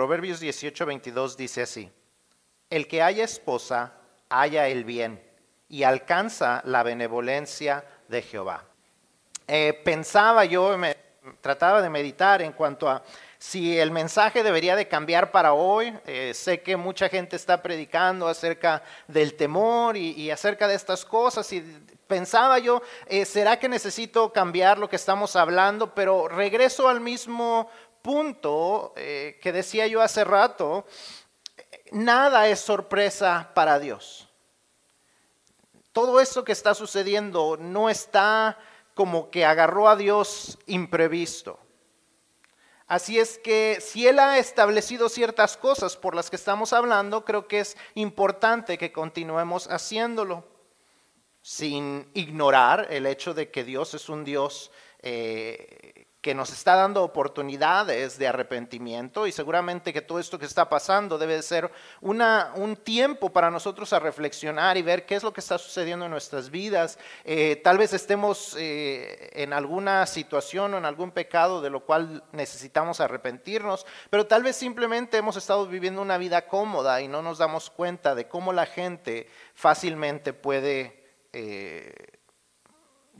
Proverbios 18, 22 dice así, el que haya esposa, haya el bien y alcanza la benevolencia de Jehová. Eh, pensaba yo, trataba de meditar en cuanto a si el mensaje debería de cambiar para hoy. Eh, sé que mucha gente está predicando acerca del temor y, acerca de estas cosas y pensaba yo, eh, ¿será que necesito cambiar lo que estamos hablando? Pero regreso al mismo punto eh, que decía yo hace rato, nada es sorpresa para Dios. Todo esto que está sucediendo no está como que agarró a Dios imprevisto. Así es que si Él ha establecido ciertas cosas por las que estamos hablando, creo que es importante que continuemos haciéndolo, sin ignorar el hecho de que Dios es un Dios eh, que nos está dando oportunidades de arrepentimiento y seguramente que todo esto que está pasando debe ser una, un tiempo para nosotros a reflexionar y ver qué es lo que está sucediendo en nuestras vidas. Eh, tal vez estemos eh, en alguna situación o en algún pecado de lo cual necesitamos arrepentirnos, pero tal vez simplemente hemos estado viviendo una vida cómoda y no nos damos cuenta de cómo la gente fácilmente puede... Eh,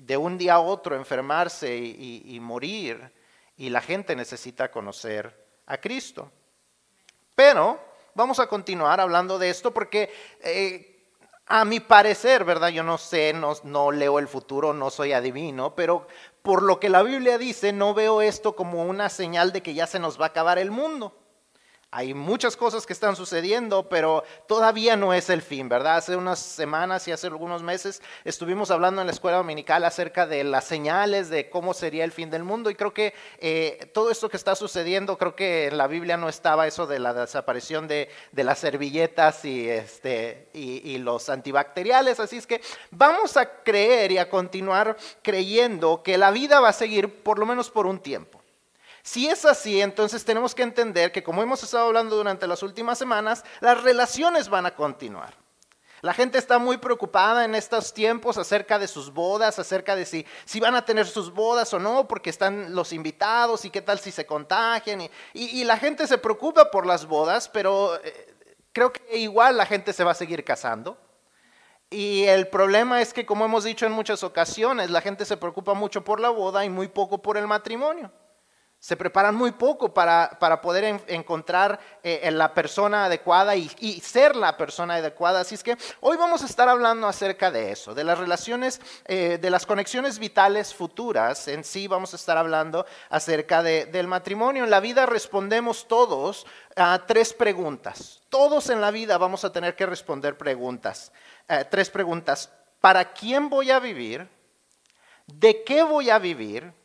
de un día a otro enfermarse y, morir y la gente necesita conocer a Cristo. Pero vamos a continuar hablando de esto porque eh, a mi parecer, ¿verdad? Yo no sé, no, no leo el futuro, no soy adivino, pero por lo que la Biblia dice, no veo esto como una señal de que ya se nos va a acabar el mundo. Hay muchas cosas que están sucediendo, pero todavía no es el fin, ¿verdad? Hace unas semanas y hace algunos meses estuvimos hablando en la escuela dominical acerca de las señales de cómo sería el fin del mundo y creo que eh, todo esto que está sucediendo, creo que en la Biblia no estaba eso de la desaparición de, las servilletas y, este, y los antibacteriales, así es que vamos a creer y a continuar creyendo que la vida va a seguir por lo menos por un tiempo. Si es así, entonces tenemos que entender que como hemos estado hablando durante las últimas semanas, las relaciones van a continuar. La gente está muy preocupada en estos tiempos acerca de sus bodas, acerca de si, si van a tener sus bodas o no, porque están los invitados y qué tal si se contagian. Y, la gente se preocupa por las bodas, pero eh, creo que igual la gente se va a seguir casando. Y el problema es que, como hemos dicho en muchas ocasiones, la gente se preocupa mucho por la boda y muy poco por el matrimonio. Se preparan muy poco para, poder encontrar eh, la persona adecuada y, ser la persona adecuada. Así es que hoy vamos a estar hablando acerca de eso, de las relaciones, eh, de las conexiones vitales futuras. En sí vamos a estar hablando acerca del matrimonio. En la vida respondemos todos a tres preguntas. Todos en la vida vamos a tener que responder preguntas. Eh, tres preguntas. ¿Para quién voy a vivir? ¿De qué voy a vivir?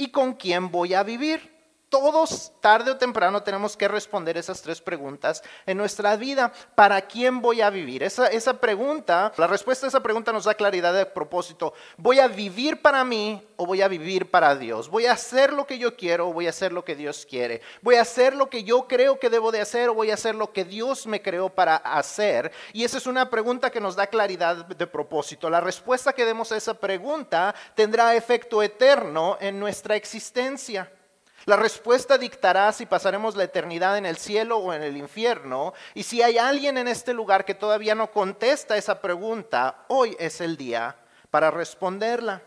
Y con quién voy a vivir. Todos, tarde o temprano, tenemos que responder esas tres preguntas en nuestra vida. ¿Para quién voy a vivir? Esa, esa pregunta, la respuesta a esa pregunta nos da claridad de propósito. ¿Voy a vivir para mí o voy a vivir para Dios? ¿Voy a hacer lo que yo quiero o voy a hacer lo que Dios quiere? ¿Voy a hacer lo que yo creo que debo de hacer o voy a hacer lo que Dios me creó para hacer? Y esa es una pregunta que nos da claridad de propósito. La respuesta que demos a esa pregunta tendrá efecto eterno en nuestra existencia. La respuesta dictará si pasaremos la eternidad en el cielo o en el infierno. Y si hay alguien en este lugar que todavía no contesta esa pregunta, hoy es el día para responderla.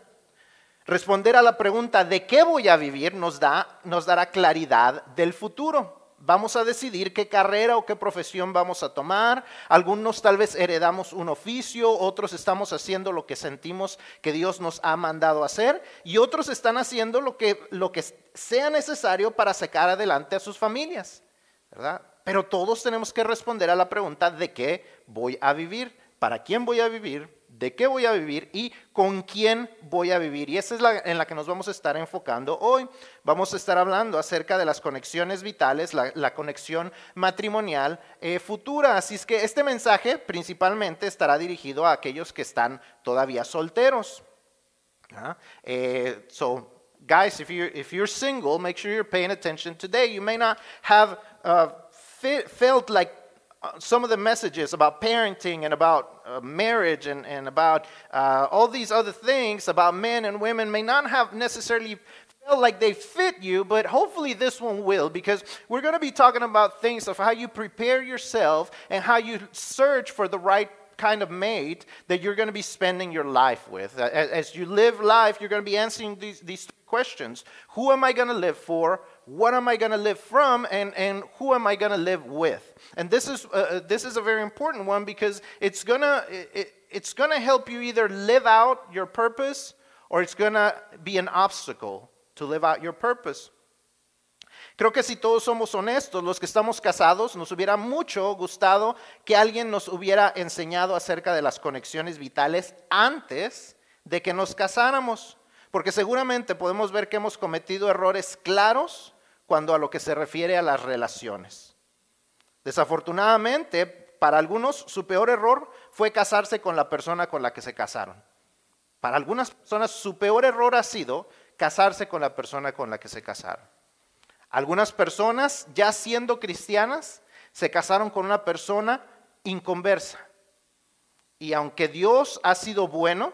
Responder a la pregunta de qué voy a vivir nos, da, nos dará claridad del futuro vamos a decidir qué carrera o qué profesión vamos a tomar. Algunos tal vez heredamos un oficio, otros estamos haciendo lo que sentimos que Dios nos ha mandado hacer y otros están haciendo lo que, lo que sea necesario para sacar adelante a sus familias. ¿verdad? Pero todos tenemos que responder a la pregunta de qué voy a vivir, para quién voy a vivir, de qué voy a vivir y con quién voy a vivir. Y esa es la en la que nos vamos a estar enfocando hoy. Vamos a estar hablando acerca de las conexiones vitales, la, conexión matrimonial eh, futura. Así es que este mensaje principalmente estará dirigido a aquellos que están todavía solteros. ¿Ah? Eh, so, guys, if you're, if you're single, make sure you're paying attention today. You may not have uh, felt like some of the messages about parenting and about uh, marriage and, and about uh, all these other things about men and women may not have necessarily felt like they fit you, but hopefully this one will because we're going to be talking about things of how you prepare yourself and how you search for the right kind of mate that you're going to be spending your life with. As you live life, you're going to be answering these, these questions Who am I going to live for? What am I going to live from? And, and who am I going to live with? And this is, uh, uh, this is a very important one because it's going it's going to help you either live out your purpose or it's going to be an obstacle to live out your purpose. Creo que si todos somos honestos, los que estamos casados, nos hubiera mucho gustado que alguien nos hubiera enseñado acerca de las conexiones vitales antes de que nos casáramos, porque seguramente podemos ver que hemos cometido errores claros cuando a lo que se refiere a las relaciones. Desafortunadamente, para algunos su peor error fue casarse con la persona con la que se casaron. Para algunas personas su peor error ha sido casarse con la persona con la que se casaron. Algunas personas, ya siendo cristianas, se casaron con una persona inconversa. Y aunque Dios ha sido bueno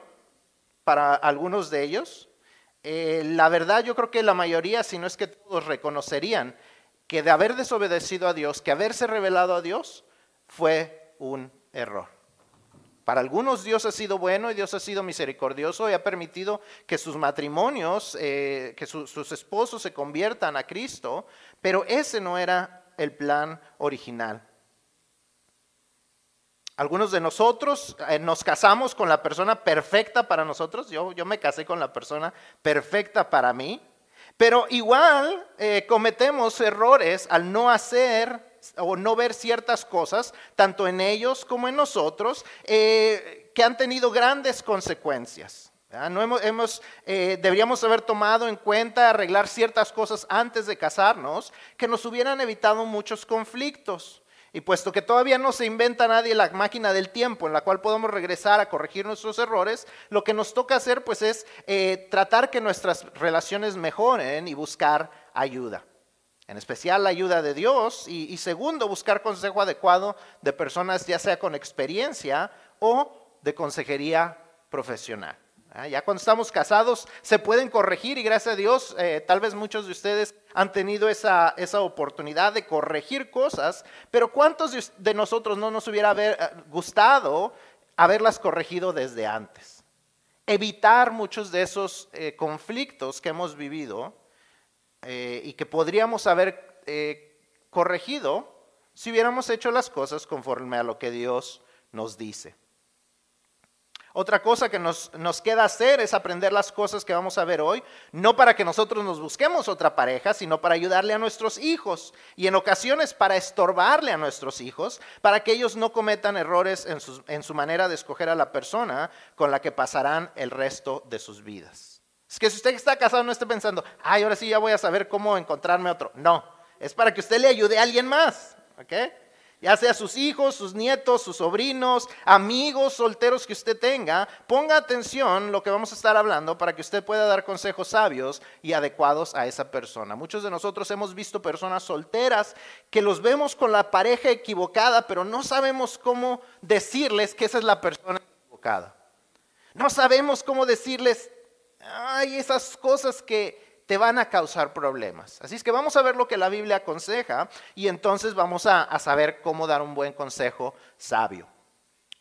para algunos de ellos, eh, la verdad yo creo que la mayoría, si no es que todos reconocerían que de haber desobedecido a Dios, que haberse revelado a Dios, fue un error. Para algunos Dios ha sido bueno y Dios ha sido misericordioso y ha permitido que sus matrimonios, eh, que sus esposos se conviertan a Cristo, pero ese no era el plan original. Algunos de nosotros eh, nos casamos con la persona perfecta para nosotros. Yo, yo me casé con la persona perfecta para mí. Pero igual eh, cometemos errores al no hacer o no ver ciertas cosas, tanto en ellos como en nosotros, eh, que han tenido grandes consecuencias. No hemos, deberíamos haber tomado en cuenta arreglar ciertas cosas antes de casarnos que nos hubieran evitado muchos conflictos. Y puesto que todavía no se inventa nadie la máquina del tiempo en la cual podemos regresar a corregir nuestros errores, lo que nos toca hacer pues es eh, tratar que nuestras relaciones mejoren y buscar ayuda en especial la ayuda de Dios, y, segundo, buscar consejo adecuado de personas ya sea con experiencia o de consejería profesional. Ah, ya cuando estamos casados se pueden corregir y gracias a Dios eh, tal vez muchos de ustedes han tenido esa, esa oportunidad de corregir cosas, pero ¿cuántos de, nosotros no nos hubiera eh, gustado haberlas corregido desde antes? Evitar muchos de esos eh, conflictos que hemos vivido y que podríamos haber corregido si hubiéramos hecho las cosas conforme a lo que Dios nos dice. Otra cosa que nos, nos, queda hacer es aprender las cosas que vamos a ver hoy, no para que nosotros nos busquemos otra pareja, sino para ayudarle a nuestros hijos y en ocasiones para estorbarle a nuestros hijos, para que ellos no cometan errores en, en su manera de escoger a la persona con la que pasarán el resto de sus vidas. Es que si usted está casado no esté pensando, ay, ahora sí ya voy a saber cómo encontrarme otro. No, es para que usted le ayude a alguien más, ¿ok? Ya sea sus hijos, sus nietos, sus sobrinos, amigos solteros que usted tenga, ponga atención lo que vamos a estar hablando para que usted pueda dar consejos sabios y adecuados a esa persona. Muchos de nosotros hemos visto personas solteras que los vemos con la pareja equivocada, pero no sabemos cómo decirles que esa es la persona equivocada. No sabemos cómo decirles, hay esas cosas que te van a causar problemas. Así es que vamos a ver lo que la Biblia aconseja y entonces vamos a, saber cómo dar un buen consejo sabio.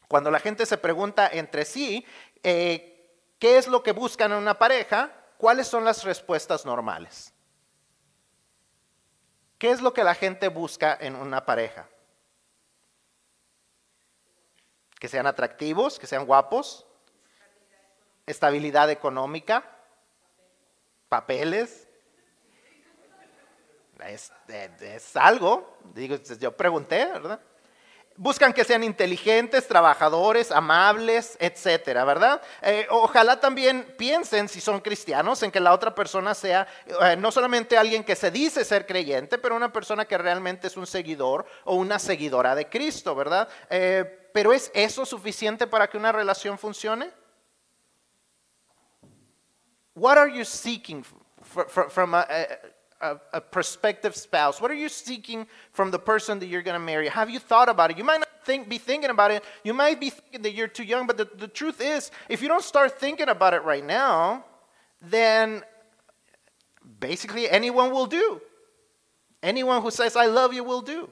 Cuando la gente se pregunta entre sí, eh, ¿qué es lo que buscan en una pareja? ¿Cuáles son las respuestas normales? ¿Qué es lo que la gente busca en una pareja? Que sean atractivos, que sean guapos, estabilidad económica, papeles. Es, algo, digo, yo pregunté, ¿verdad? Buscan que sean inteligentes, trabajadores, amables, etcétera, ¿verdad? Eh, ojalá también piensen, si son cristianos, en que la otra persona sea eh, no solamente alguien que se dice ser creyente, pero una persona que realmente es un seguidor o una seguidora de Cristo, ¿verdad? Eh, pero ¿es eso suficiente para que una relación funcione? What are you seeking from a, a, a, prospective spouse? What are you seeking from the person that you're going to marry? Have you thought about it? You might not think, be thinking about it. You might be thinking that you're too young, but the, the truth is, if you don't start thinking about it right now, then basically anyone will do. Anyone who says I love you will do.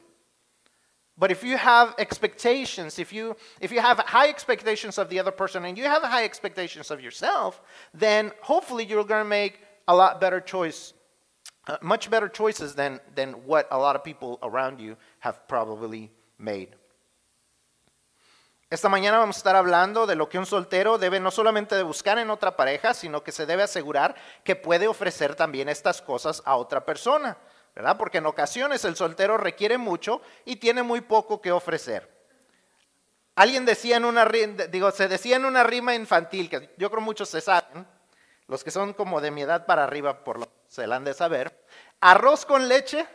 But if you have expectations, if you if you have high expectations of the other person and you have high expectations of yourself, then hopefully you're going to make a lot better choice, uh, much better choices than than what a lot of people around you have probably made. Esta mañana vamos a estar hablando de lo que un soltero debe no solamente de buscar en otra pareja, sino que se debe asegurar que puede ofrecer también estas cosas a otra persona, ¿verdad? Porque en ocasiones el soltero requiere mucho y tiene muy poco que ofrecer. Alguien decía en una digo, se decía en una rima infantil que yo creo muchos se saben, los que son como de mi edad para arriba por lo se la han de saber, arroz con leche,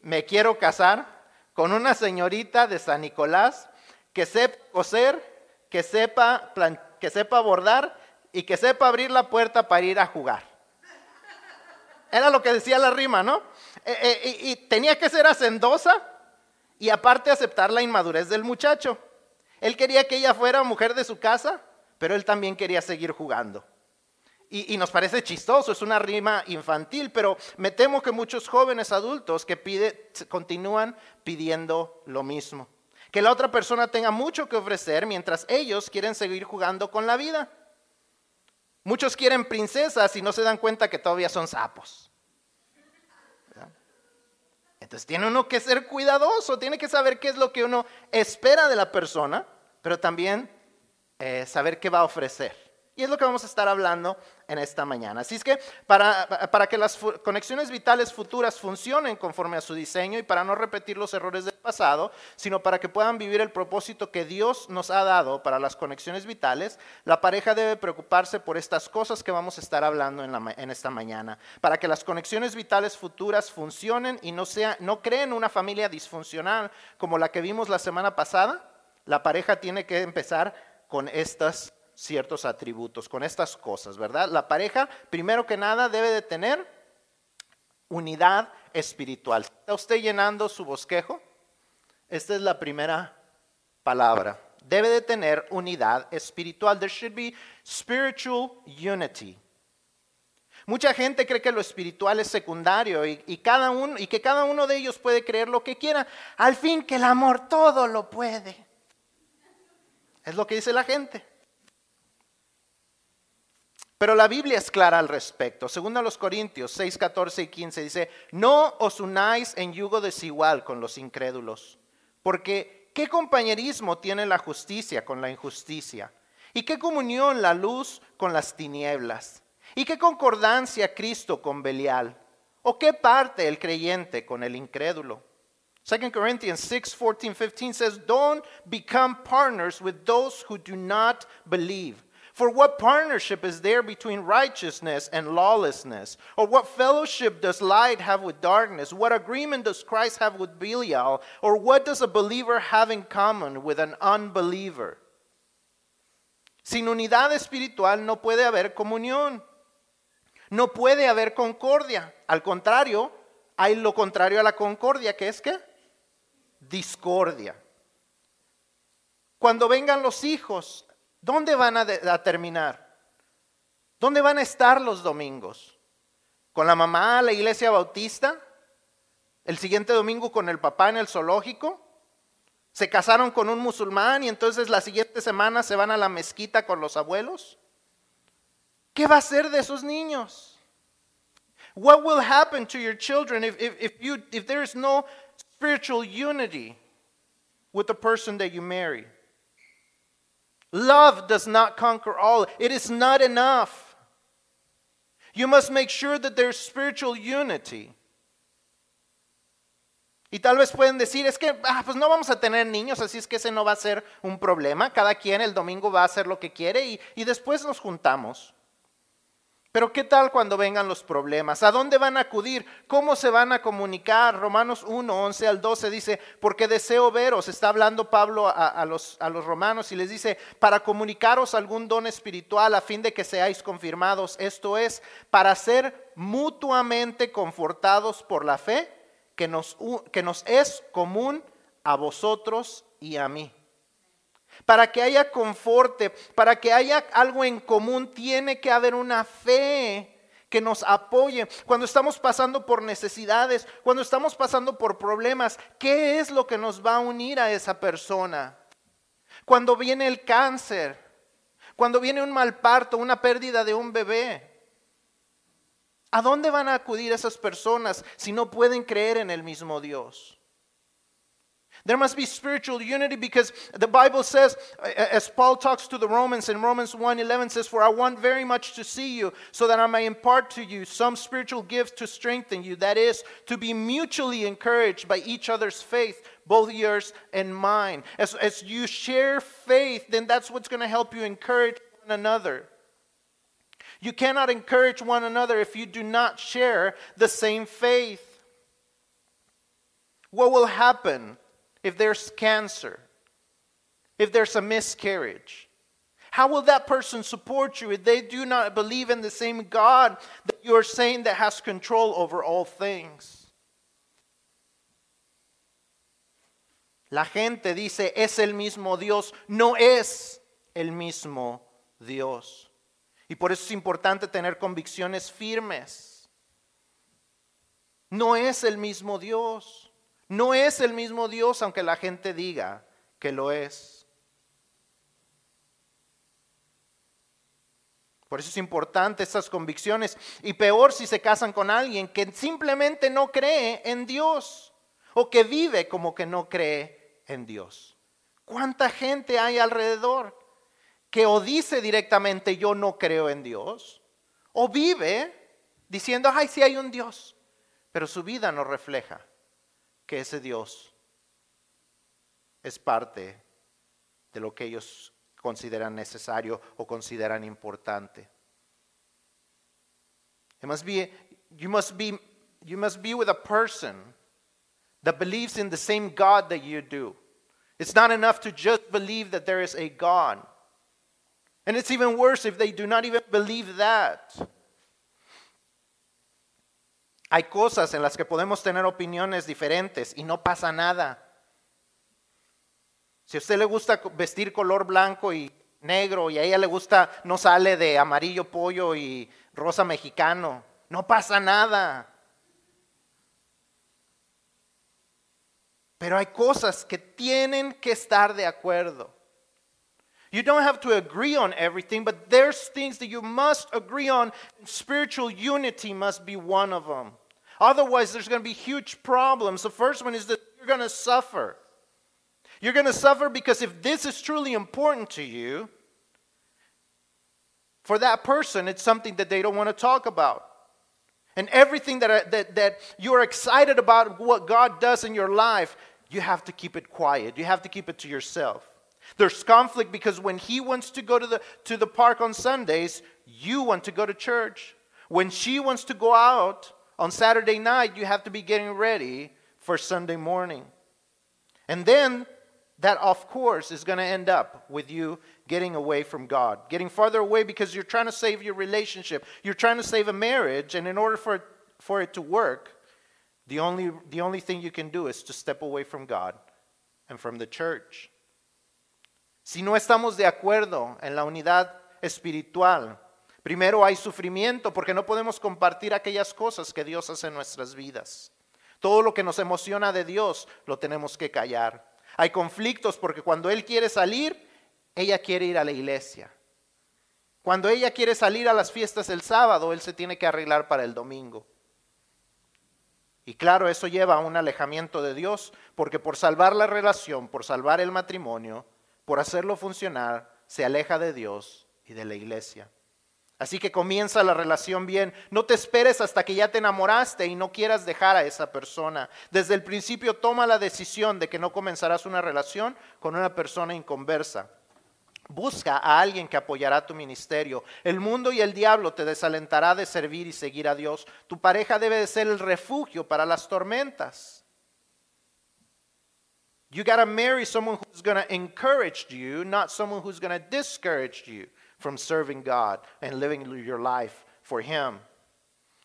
me quiero casar con una señorita de San Nicolás que sepa coser, que sepa, que sepa bordar y que sepa abrir la puerta para ir a jugar. Era lo que decía la rima, ¿no? Eh, eh, y, tenía que ser hacendosa y aparte aceptar la inmadurez del muchacho. Él quería que ella fuera mujer de su casa, pero él también quería seguir jugando. Y, nos parece chistoso, es una rima infantil, pero me temo que muchos jóvenes adultos que pide, continúan pidiendo lo mismo que la otra persona tenga mucho que ofrecer mientras ellos quieren seguir jugando con la vida. Muchos quieren princesas y no se dan cuenta que todavía son sapos. Entonces tiene uno que ser cuidadoso, tiene que saber qué es lo que uno espera de la persona, pero también eh, saber qué va a ofrecer. Y es lo que vamos a estar hablando en esta mañana. Así es que para, para, que las conexiones vitales futuras funcionen conforme a su diseño y para no repetir los errores del pasado, sino para que puedan vivir el propósito que Dios nos ha dado para las conexiones vitales, la pareja debe preocuparse por estas cosas que vamos a estar hablando en, en esta mañana. Para que las conexiones vitales futuras funcionen y no, sea, no creen una familia disfuncional como la que vimos la semana pasada, la pareja tiene que empezar con estas ciertos atributos, con estas cosas, ¿verdad? La pareja, primero que nada, debe de tener unidad espiritual. ¿Está usted llenando su bosquejo? Esta es la primera palabra. Debe de tener unidad espiritual. There should be spiritual unity. Mucha gente cree que lo espiritual es secundario y, y, cada uno, y que cada uno de ellos puede creer lo que quiera. Al fin que el amor todo lo puede. Es lo que dice la gente. Pero la Biblia es clara al respecto. Según a los Corintios 6, 14 y 15 dice, no os unáis en yugo desigual con los incrédulos, porque ¿qué compañerismo tiene la justicia con la injusticia? ¿Y qué comunión la luz con las tinieblas? ¿Y qué concordancia Cristo con Belial? ¿O qué parte el creyente con el incrédulo? 2 Corinthians 6, 14, 15 says, Don't become partners with those who do not believe. For what partnership is there between righteousness and lawlessness? Or what fellowship does light have with darkness? What agreement does Christ have with Belial? Or what does a believer have in common with an unbeliever? Sin unidad espiritual no puede haber comunión. No puede haber concordia. Al contrario, hay lo contrario a la concordia, que es qué? Discordia. Cuando vengan los hijos ¿Dónde van a, terminar? ¿Dónde van a estar los domingos? ¿Con la mamá a la iglesia bautista? ¿El siguiente domingo con el papá en el zoológico? ¿Se casaron con un musulmán y entonces la siguiente semana se van a la mezquita con los abuelos? ¿Qué va a ser de esos niños? What will happen to your children if, if, if, you, if there is no spiritual unity with the person that you marry? Love does not conquer all, it is not enough. You must make sure that there's spiritual unity. Y tal vez pueden decir, es que ah, pues no vamos a tener niños, así es que ese no va a ser un problema. Cada quien el domingo va a hacer lo que quiere y, y después nos juntamos. Pero ¿qué tal cuando vengan los problemas? ¿A dónde van a acudir? ¿Cómo se van a comunicar? Romanos 1, 11 al 12 dice, porque deseo veros, está hablando Pablo a, los, a los romanos y les dice, para comunicaros algún don espiritual a fin de que seáis confirmados, esto es, para ser mutuamente confortados por la fe que nos, que nos es común a vosotros y a mí. Para que haya conforte, para que haya algo en común, tiene que haber una fe que nos apoye. Cuando estamos pasando por necesidades, cuando estamos pasando por problemas, ¿qué es lo que nos va a unir a esa persona? Cuando viene el cáncer, cuando viene un mal parto, una pérdida de un bebé. ¿A dónde van a acudir esas personas si no pueden creer en el mismo Dios? There must be spiritual unity because the Bible says, as Paul talks to the Romans in Romans 1:11 says, For I want very much to see you, so that I may impart to you some spiritual gift to strengthen you. That is, to be mutually encouraged by each other's faith, both yours and mine. As, as you share faith, then that's what's going to help you encourage one another. You cannot encourage one another if you do not share the same faith. What will happen? If there's cancer, if there's a miscarriage? How will that person support you if they do not believe in the same God that you are saying that has control over all things? La gente dice, es el mismo Dios. No es el mismo Dios. Y por eso es importante tener convicciones firmes. No es el mismo Dios. No es el mismo Dios aunque la gente diga que lo es. Por eso es importante estas convicciones. Y peor si se casan con alguien que simplemente no cree en Dios o que vive como que no cree en Dios. ¿Cuánta gente hay alrededor que o dice directamente yo no creo en Dios o vive diciendo, ay, sí hay un Dios, pero su vida no refleja que ese Dios es parte de lo que ellos consideran necesario o consideran importante. It must be, you must be, you must be with a person that believes in the same God that you do. It's not enough to just believe that there is a God. And it's even worse if they do not even believe that. Hay cosas en las que podemos tener opiniones diferentes y no pasa nada. Si a usted le gusta vestir color blanco y negro y a ella le gusta, no sale de amarillo pollo y rosa mexicano, no pasa nada. Pero hay cosas que tienen que estar de acuerdo. You don't have to agree on everything, but there's things that you must agree on. Spiritual unity must be one of them. Otherwise, there's going to be huge problems. The first one is that you're going to suffer. You're going to suffer because if this is truly important to you, for that person, it's something that they don't want to talk about. And everything that, that, that you're excited about what God does in your life, you have to keep it quiet. You have to keep it to yourself. There's conflict because when he wants to go to the, to the park on Sundays, you want to go to church. When she wants to go out, on Saturday night, you have to be getting ready for Sunday morning. And then that, of course, is going to end up with you getting away from God, getting farther away because you're trying to save your relationship. You're trying to save a marriage, and in order for it, for it to work, the only, the only thing you can do is to step away from God and from the church. Si no estamos de acuerdo en la unidad espiritual, Primero hay sufrimiento porque no podemos compartir aquellas cosas que Dios hace en nuestras vidas. Todo lo que nos emociona de Dios lo tenemos que callar. Hay conflictos porque cuando Él quiere salir, ella quiere ir a la iglesia. Cuando ella quiere salir a las fiestas el sábado, Él se tiene que arreglar para el domingo. Y claro, eso lleva a un alejamiento de Dios porque por salvar la relación, por salvar el matrimonio, por hacerlo funcionar, se aleja de Dios y de la iglesia. Así que comienza la relación bien. No te esperes hasta que ya te enamoraste y no quieras dejar a esa persona. Desde el principio toma la decisión de que no comenzarás una relación con una persona inconversa. Busca a alguien que apoyará tu ministerio. El mundo y el diablo te desalentará de servir y seguir a Dios. Tu pareja debe de ser el refugio para las tormentas. You gotta marry someone who's gonna encourage you, not someone who's gonna discourage you from serving God and living your life for Him.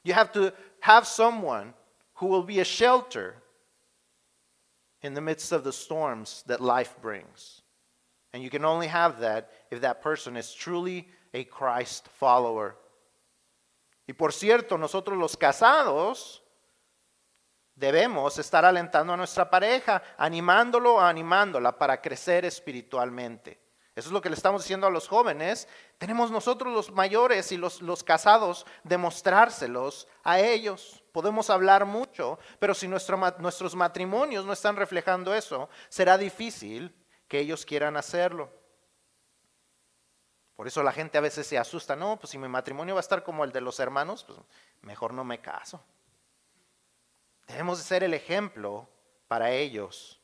You have to have someone who will be a shelter in the midst of the storms that life brings. And you can only have that if that person is truly a Christ follower. Y por cierto, nosotros los casados debemos estar alentando a nuestra pareja, animándolo o animándola para crecer espiritualmente. Eso es lo que le estamos diciendo a los jóvenes. Tenemos nosotros los mayores y los, los casados demostrárselos a ellos. Podemos hablar mucho, pero si nuestros matrimonios no están reflejando eso, será difícil que ellos quieran hacerlo. Por eso la gente a veces se asusta, no, pues si mi matrimonio va a estar como el de los hermanos, pues mejor no me caso. Debemos de ser el ejemplo para ellos.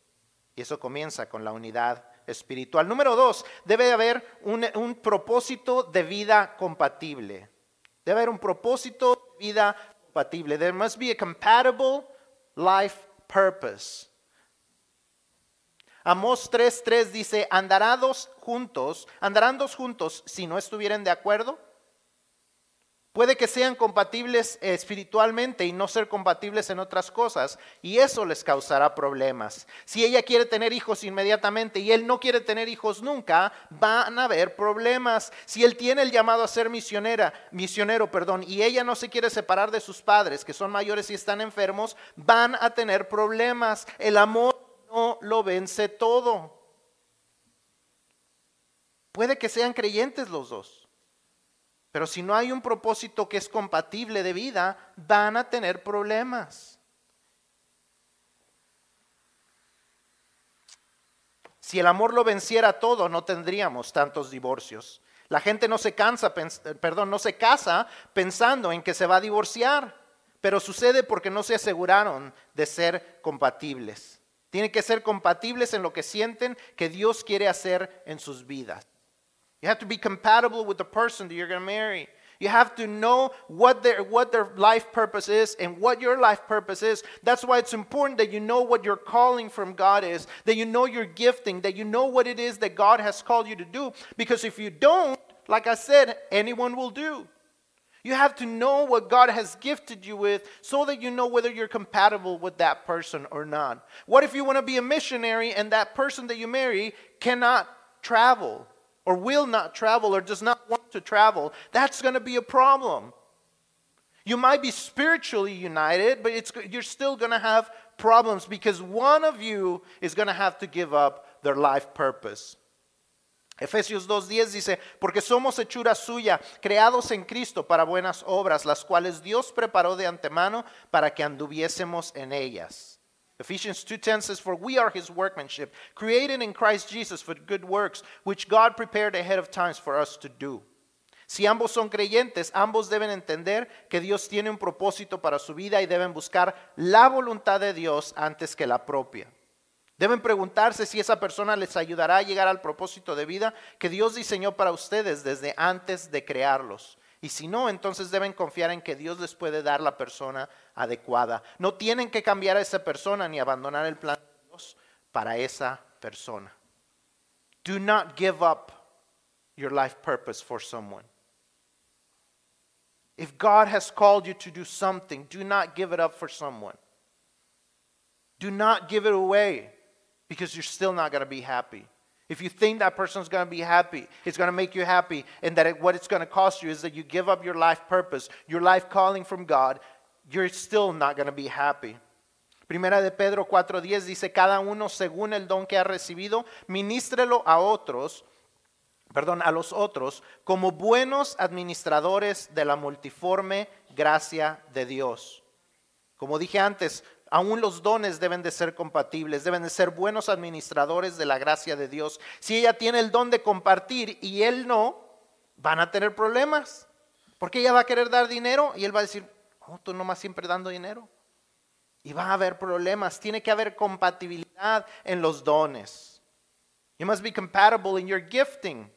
Y eso comienza con la unidad espiritual. Número dos, debe haber un, un propósito de vida compatible. Debe haber un propósito de vida compatible. There must be a compatible life purpose. Amós 3:3 dice, ¿andarán dos juntos? ¿Andarán dos juntos si no estuvieran de acuerdo? Puede que sean compatibles espiritualmente y no ser compatibles en otras cosas, y eso les causará problemas. Si ella quiere tener hijos inmediatamente y él no quiere tener hijos nunca, van a haber problemas. Si él tiene el llamado a ser misionera, misionero, perdón, y ella no se quiere separar de sus padres, que son mayores y están enfermos, van a tener problemas. El amor no lo vence todo. Puede que sean creyentes los dos, pero si no hay un propósito que es compatible de vida, van a tener problemas. Si el amor lo venciera todo, no tendríamos tantos divorcios. La gente no se cansa, perdón, no se casa pensando en que se va a divorciar, pero sucede porque no se aseguraron de ser compatibles. Tienen que ser compatibles en lo que sienten que Dios quiere hacer en sus vidas. You have to be compatible with the person that you're going to marry. You have to know what their, what their life purpose is and what your life purpose is. That's why it's important that you know what your calling from God is, that you know your gifting, that you know what it is that God has called you to do. Because if you don't, like I said, anyone will do. You have to know what God has gifted you with so that you know whether you're compatible with that person or not. What if you want to be a missionary and that person that you marry cannot travel or will not travel or does not want to travel? That's going to be a problem. You might be spiritually united, but you're still going to have problems because one of you is going to have to give up their life purpose. Efesios 2.10 dice, porque somos hechura suya, creados en Cristo para buenas obras, las cuales Dios preparó de antemano para que anduviésemos en ellas. Ephesians 2.10 says, for we are his workmanship, created in Christ Jesus for good works, which God prepared ahead of times for us to do. Si ambos son creyentes, ambos deben entender que Dios tiene un propósito para su vida y deben buscar la voluntad de Dios antes que la propia. Deben preguntarse si esa persona les ayudará a llegar al propósito de vida que Dios diseñó para ustedes desde antes de crearlos. Y si no, entonces deben confiar en que Dios les puede dar la persona adecuada. No tienen que cambiar a esa persona ni abandonar el plan de Dios para esa persona. Do not give up your life purpose for someone. If God has called you to do something, do not give it up for someone. Do not give it away because you're still not going to be happy. If you think that person's going to be happy, it's going to make you happy, and that it, what it's going to cost you is that you give up your life purpose, your life calling from God, you're still not going to be happy. Primera de Pedro 4:10 dice, cada uno según el don que ha recibido, ministrelo a otros, perdón, a los otros, como buenos administradores de la multiforme gracia de Dios. Como dije antes, Aún los dones deben de ser compatibles, deben de ser buenos administradores de la gracia de Dios. Si ella tiene el don de compartir y él no, van a tener problemas. Porque ella va a querer dar dinero y él va a decir, oh, tú nomás siempre dando dinero. Y va a haber problemas. Tiene que haber compatibilidad en los dones. You must be compatible in your gifting.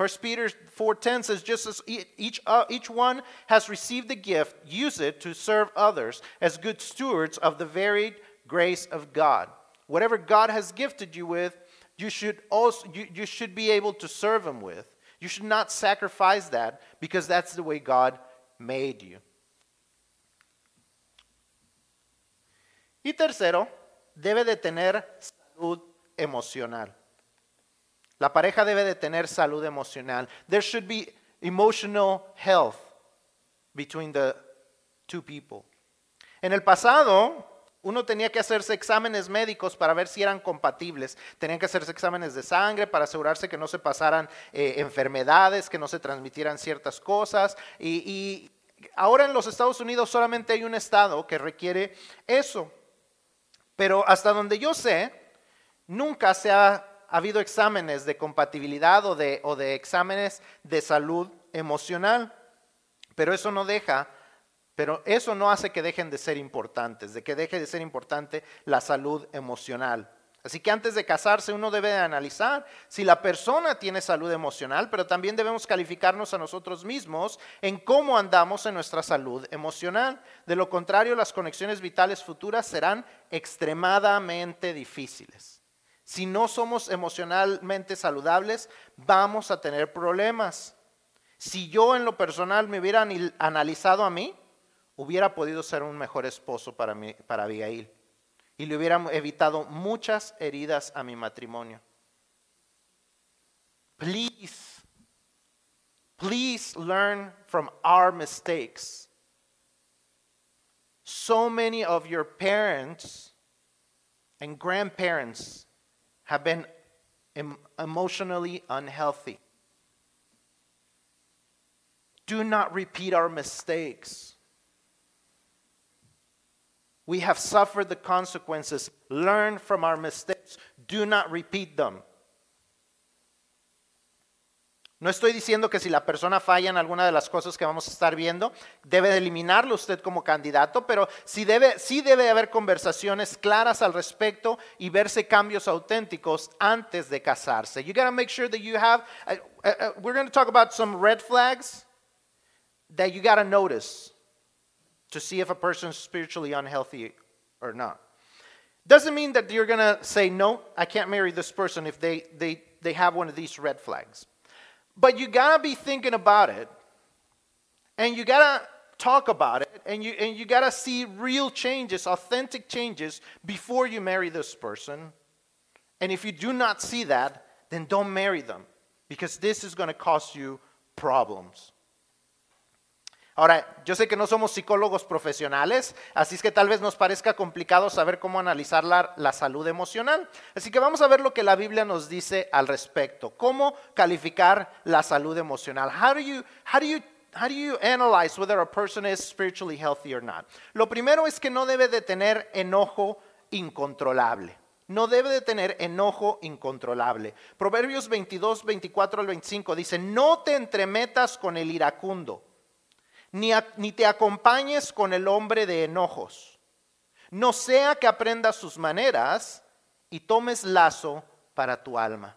1 Peter 4:10 says just as each, uh, each one has received the gift use it to serve others as good stewards of the varied grace of God. Whatever God has gifted you with, you should also you, you should be able to serve him with. You should not sacrifice that because that's the way God made you. Y tercero, debe de tener salud emocional. La pareja debe de tener salud emocional. There should be emotional health. between the two people. En el pasado, uno tenía que hacerse exámenes médicos para ver si eran compatibles. Tenían que hacerse exámenes de sangre para asegurarse que no se pasaran eh, enfermedades, que no se transmitieran ciertas cosas. Y, y ahora en los Estados Unidos solamente hay un estado que requiere eso. Pero hasta donde yo sé, nunca se ha habido exámenes de compatibilidad o de, o de exámenes de salud emocional. Pero eso no deja, pero eso no hace que dejen de ser importantes, de que deje de ser importante la salud emocional. Así que antes de casarse uno debe analizar si la persona tiene salud emocional, pero también debemos calificarnos a nosotros mismos en cómo andamos en nuestra salud emocional. De lo contrario, las conexiones vitales futuras serán extremadamente difíciles. Si no somos emocionalmente saludables, vamos a tener problemas. Si yo en lo personal me hubiera analizado a mí, hubiera podido ser un mejor esposo para, mí, para Abigail y le hubiera evitado muchas heridas a mi matrimonio. Please, please learn from our mistakes. So many of your parents and grandparents have been emotionally unhealthy. Do not repeat our mistakes. We have suffered the consequences. Learn from our mistakes. Do not repeat them. No estoy diciendo que si la persona falla en alguna de las cosas que vamos a estar viendo, debe eliminarlo usted como candidato, pero sí debe, sí debe haber conversaciones claras al respecto y verse cambios auténticos antes de casarse. You gotta make sure that you have, uh, uh, uh we're going to talk about some red flags that you gotta notice to see if a person is spiritually unhealthy or not. Doesn't mean that you're to say, no, I can't marry this person if they, they, they have one of these red flags. But you got to be thinking about it, and you got to talk about it, and you, and you got to see real changes, authentic changes, before you marry this person. And if you do not see that, then don't marry them, because this is going to cause you problems. Ahora, yo sé que no somos psicólogos profesionales, así es que tal vez nos parezca complicado saber cómo analizar la, salud emocional. Así que vamos a ver lo que la Biblia nos dice al respecto. ¿Cómo calificar la salud emocional? How do you, how do you How do you analyze whether a person is spiritually healthy or not? Lo primero es que no debe de tener enojo incontrolable. No debe de tener enojo incontrolable. Proverbios 22, 24 al 25 dice, no te entremetas con el iracundo ni, te acompañes con el hombre de enojos. No sea que aprendas sus maneras y tomes lazo para tu alma.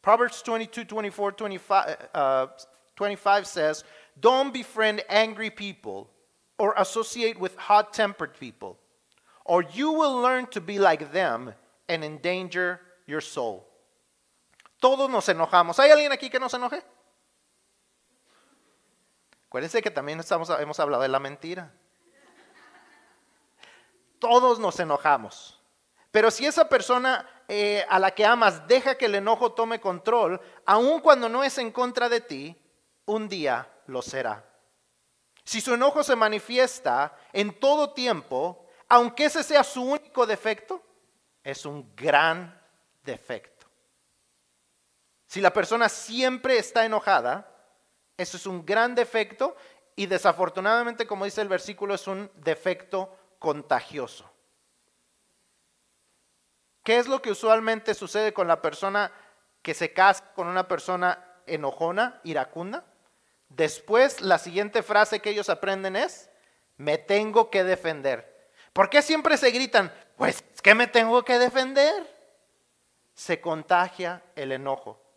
Proverbs 22, 24, 25, 25 says, Don't befriend angry people or associate with hot tempered people, or you will learn to be like them and endanger your soul. Todos nos enojamos. ¿Hay alguien aquí que no se enoje? Acuérdense que también hemos hablado de la mentira. Todos nos enojamos. Pero si esa persona eh, a la que amas deja que el enojo tome control, aun cuando no es en contra de ti, un día lo será. Si su enojo se manifiesta en todo tiempo, aunque ese sea su único defecto, es un gran defecto. Si la persona siempre está enojada, eso es un gran defecto y desafortunadamente, como dice el versículo, es un defecto contagioso. ¿Qué es lo que usualmente sucede con la persona que se casa con una persona enojona, iracunda? Después, la siguiente frase que ellos aprenden es, me tengo que defender. ¿Por qué siempre se gritan? Pues es que me tengo que defender. Se contagia el enojo.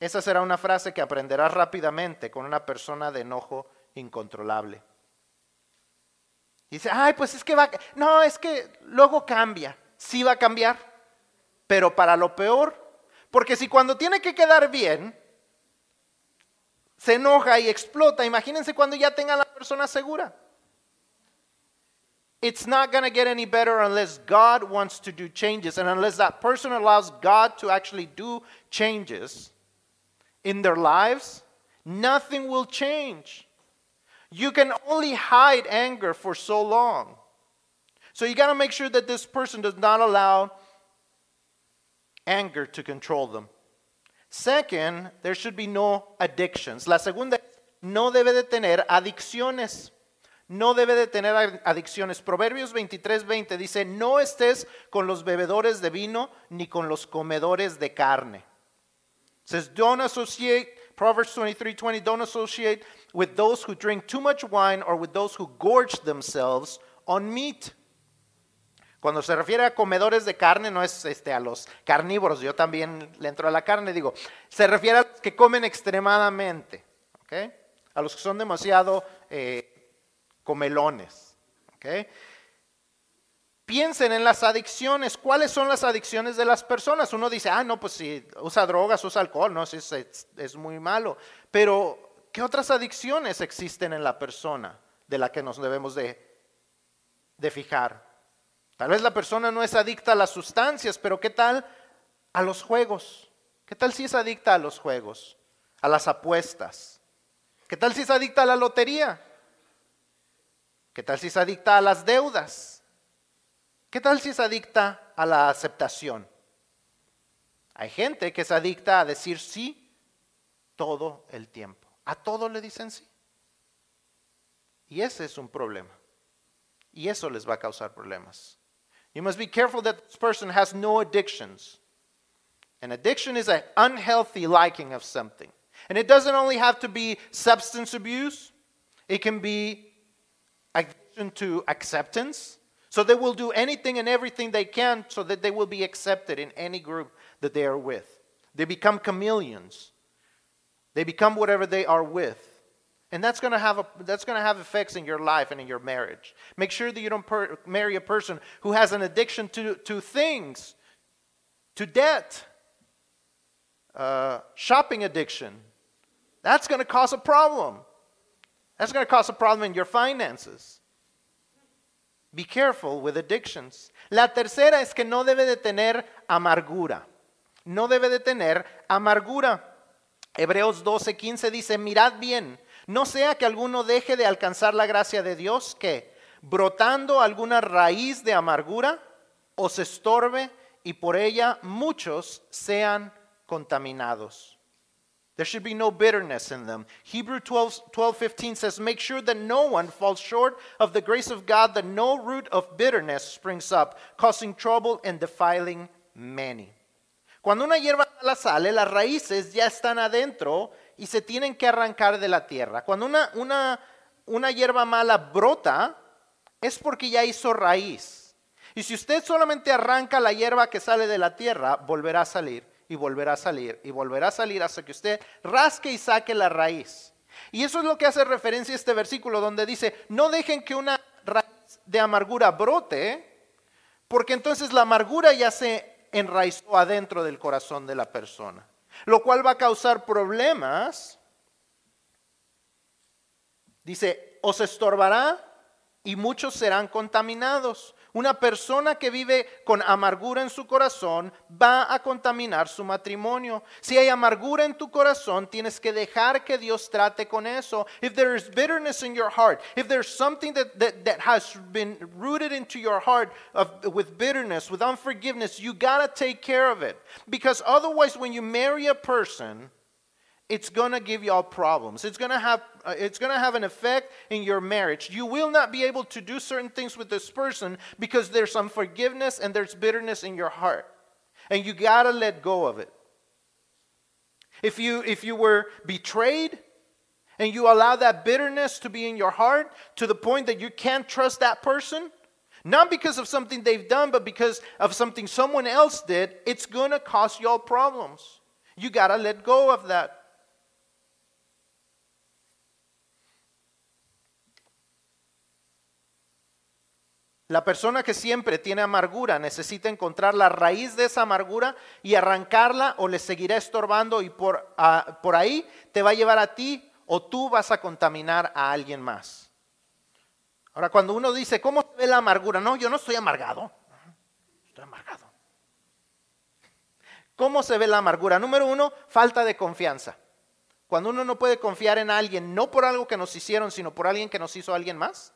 Esa será una frase que aprenderás rápidamente con una persona de enojo incontrolable. dice, ay, pues es que va, no, es que luego cambia, sí va a cambiar, pero para lo peor, porque si cuando tiene que quedar bien, se enoja y explota, imagínense cuando ya tenga la persona segura. It's not going to get any better unless God wants to do changes and unless that person allows God to actually do changes in their lives, nothing will change. You can only hide anger for so long. So you got to make sure that this person does not allow anger to control them. Second, there should be no addictions. La segunda, no debe de tener adicciones. No debe de tener adicciones. Proverbios 23, 20 dice, no estés con los bebedores de vino ni con los comedores de carne. Says, don't associate, Proverbs 23, 20, don't associate with those who drink too much wine or with those who gorge themselves on meat. Cuando se refiere a comedores de carne, no es este, a los carnívoros, yo también le entro a la carne, digo, se refiere a los que comen extremadamente, ¿okay? a los que son demasiado eh, comelones. ¿okay? Piensen en las adicciones. ¿Cuáles son las adicciones de las personas? Uno dice, ah, no, pues si usa drogas, usa alcohol, no, es, es, es muy malo. Pero, ¿qué otras adicciones existen en la persona de la que nos debemos de, de fijar? Tal vez la persona no es adicta a las sustancias, pero ¿qué tal a los juegos? ¿Qué tal si es adicta a los juegos? A las apuestas. ¿Qué tal si es adicta a la lotería? ¿Qué tal si es adicta a las deudas? ¿Qué tal si es adicta a la aceptación? Hay gente que es adicta a decir sí todo el tiempo. A todo le dicen sí. Y ese es un problema. Y eso les va a causar problemas. You must be careful that this person has no addictions. An addiction is an unhealthy liking of something. And it doesn't only have to be substance abuse, it can be addiction to acceptance. So they will do anything and everything they can so that they will be accepted in any group that they are with. They become chameleons. They become whatever they are with. And that's going to have a, that's going to have effects in your life and in your marriage. Make sure that you don't per, marry a person who has an addiction to, to things, to debt, uh, shopping addiction. That's going to cause a problem. That's going to cause a problem in your finances. Be careful with addictions. La tercera es que no debe de tener amargura. No debe de tener amargura. Hebreos 12:15 dice, mirad bien no sea que alguno deje de alcanzar la gracia de Dios, que brotando alguna raíz de amargura os estorbe y por ella muchos sean contaminados. There should be no bitterness in them. Hebrew 12, 12 15 says, Make sure that no one falls short of the grace of God, that no root of bitterness springs up, causing trouble and defiling many. Cuando una hierba mala sale, las raíces ya están adentro y se tienen que arrancar de la tierra. Cuando una, una, una hierba mala brota, es porque ya hizo raíz. Y si usted solamente arranca la hierba que sale de la tierra, volverá a salir y volverá a salir y volverá a salir hasta que usted rasque y saque la raíz. Y eso es lo que hace referencia a este versículo donde dice, no dejen que una raíz de amargura brote, porque entonces la amargura ya se enraizó adentro del corazón de la persona lo cual va a causar problemas. Dice, os estorbará y muchos serán contaminados. Una persona que vive con amargura en su corazón va a contaminar su matrimonio. Si hay amargura en tu corazón, tienes que dejar que Dios trate con eso. If there is bitterness in your heart, if there's something that, that, that has been rooted into your heart of, with bitterness, with unforgiveness, you got to take care of it. Because otherwise, when you marry a person, it's going to give you all problems. It's going to have uh, it's going to have an effect in your marriage. You will not be able to do certain things with this person because there's unforgiveness and there's bitterness in your heart. And you got to let go of it. If you if you were betrayed and you allow that bitterness to be in your heart to the point that you can't trust that person, not because of something they've done, but because of something someone else did, it's going to cause you all problems. You got to let go of that. La persona que siempre tiene amargura necesita encontrar la raíz de esa amargura y arrancarla o le seguirá estorbando y por, ah, por ahí te va a llevar a ti o tú vas a contaminar a alguien más. Ahora, cuando uno dice, ¿cómo se ve la amargura? No, yo no estoy amargado. Estoy amargado. ¿Cómo se ve la amargura? Número uno, falta de confianza. Cuando uno no puede confiar en alguien, no por algo que nos hicieron, sino por alguien que nos hizo alguien más,